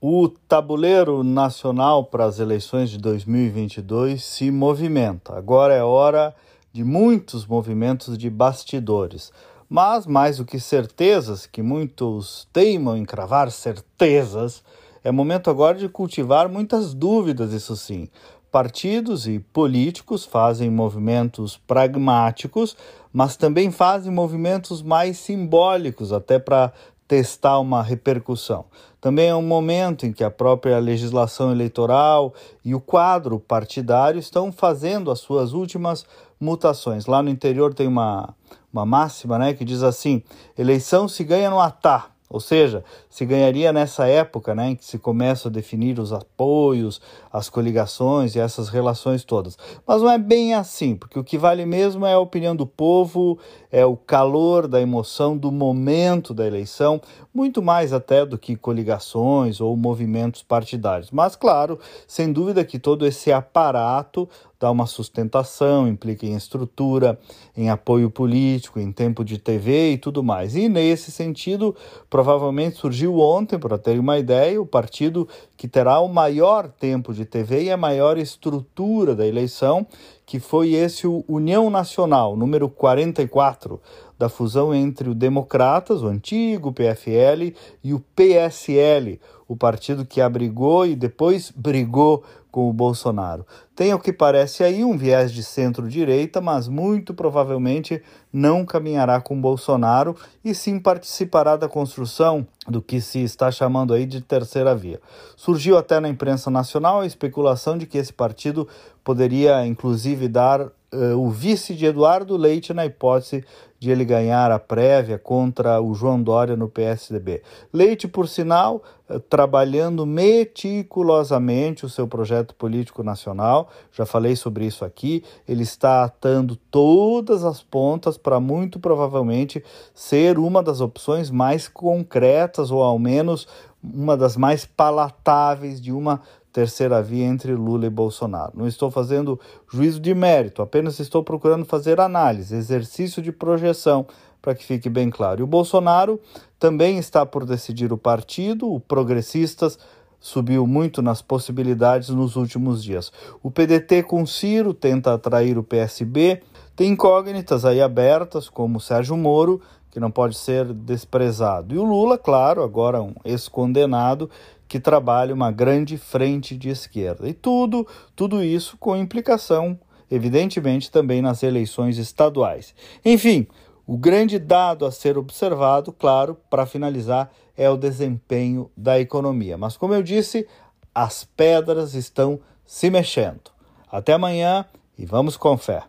O tabuleiro nacional para as eleições de 2022 se movimenta. Agora é hora de muitos movimentos de bastidores. Mas, mais do que certezas, que muitos teimam em cravar certezas, é momento agora de cultivar muitas dúvidas, isso sim. Partidos e políticos fazem movimentos pragmáticos, mas também fazem movimentos mais simbólicos, até para testar uma repercussão. Também é um momento em que a própria legislação eleitoral e o quadro partidário estão fazendo as suas últimas mutações. Lá no interior tem uma, uma máxima né, que diz assim: eleição se ganha no atar. Ou seja, se ganharia nessa época né, em que se começa a definir os apoios, as coligações e essas relações todas. Mas não é bem assim, porque o que vale mesmo é a opinião do povo, é o calor da emoção do momento da eleição, muito mais até do que coligações ou movimentos partidários. Mas, claro, sem dúvida que todo esse aparato dá uma sustentação, implica em estrutura, em apoio político, em tempo de TV e tudo mais. E nesse sentido, provavelmente surgiu ontem, para ter uma ideia, o partido que terá o maior tempo de TV e a maior estrutura da eleição, que foi esse o União Nacional, número 44, da fusão entre o Democratas, o antigo PFL, e o PSL, o partido que abrigou e depois brigou com o Bolsonaro. Tem o que parece aí um viés de centro-direita, mas muito provavelmente não caminhará com Bolsonaro e sim participará da construção do que se está chamando aí de terceira via. Surgiu até na imprensa nacional a especulação de que esse partido poderia inclusive dar uh, o vice de Eduardo Leite na hipótese de ele ganhar a prévia contra o João Dória no PSDB. Leite, por sinal, uh, trabalhando meticulosamente o seu projeto político nacional, já falei sobre isso aqui, ele está atando todas as pontas para muito provavelmente ser uma das opções mais concretas ou ao menos uma das mais palatáveis de uma terceira via entre Lula e Bolsonaro. Não estou fazendo juízo de mérito, apenas estou procurando fazer análise, exercício de projeção, para que fique bem claro. E o Bolsonaro também está por decidir o partido, o Progressistas subiu muito nas possibilidades nos últimos dias. O PDT com Ciro tenta atrair o PSB, tem incógnitas aí abertas, como Sérgio Moro, que não pode ser desprezado. E o Lula, claro, agora um ex-condenado, que trabalha uma grande frente de esquerda. E tudo, tudo isso com implicação, evidentemente, também nas eleições estaduais. Enfim, o grande dado a ser observado, claro, para finalizar, é o desempenho da economia. Mas, como eu disse, as pedras estão se mexendo. Até amanhã e vamos com fé.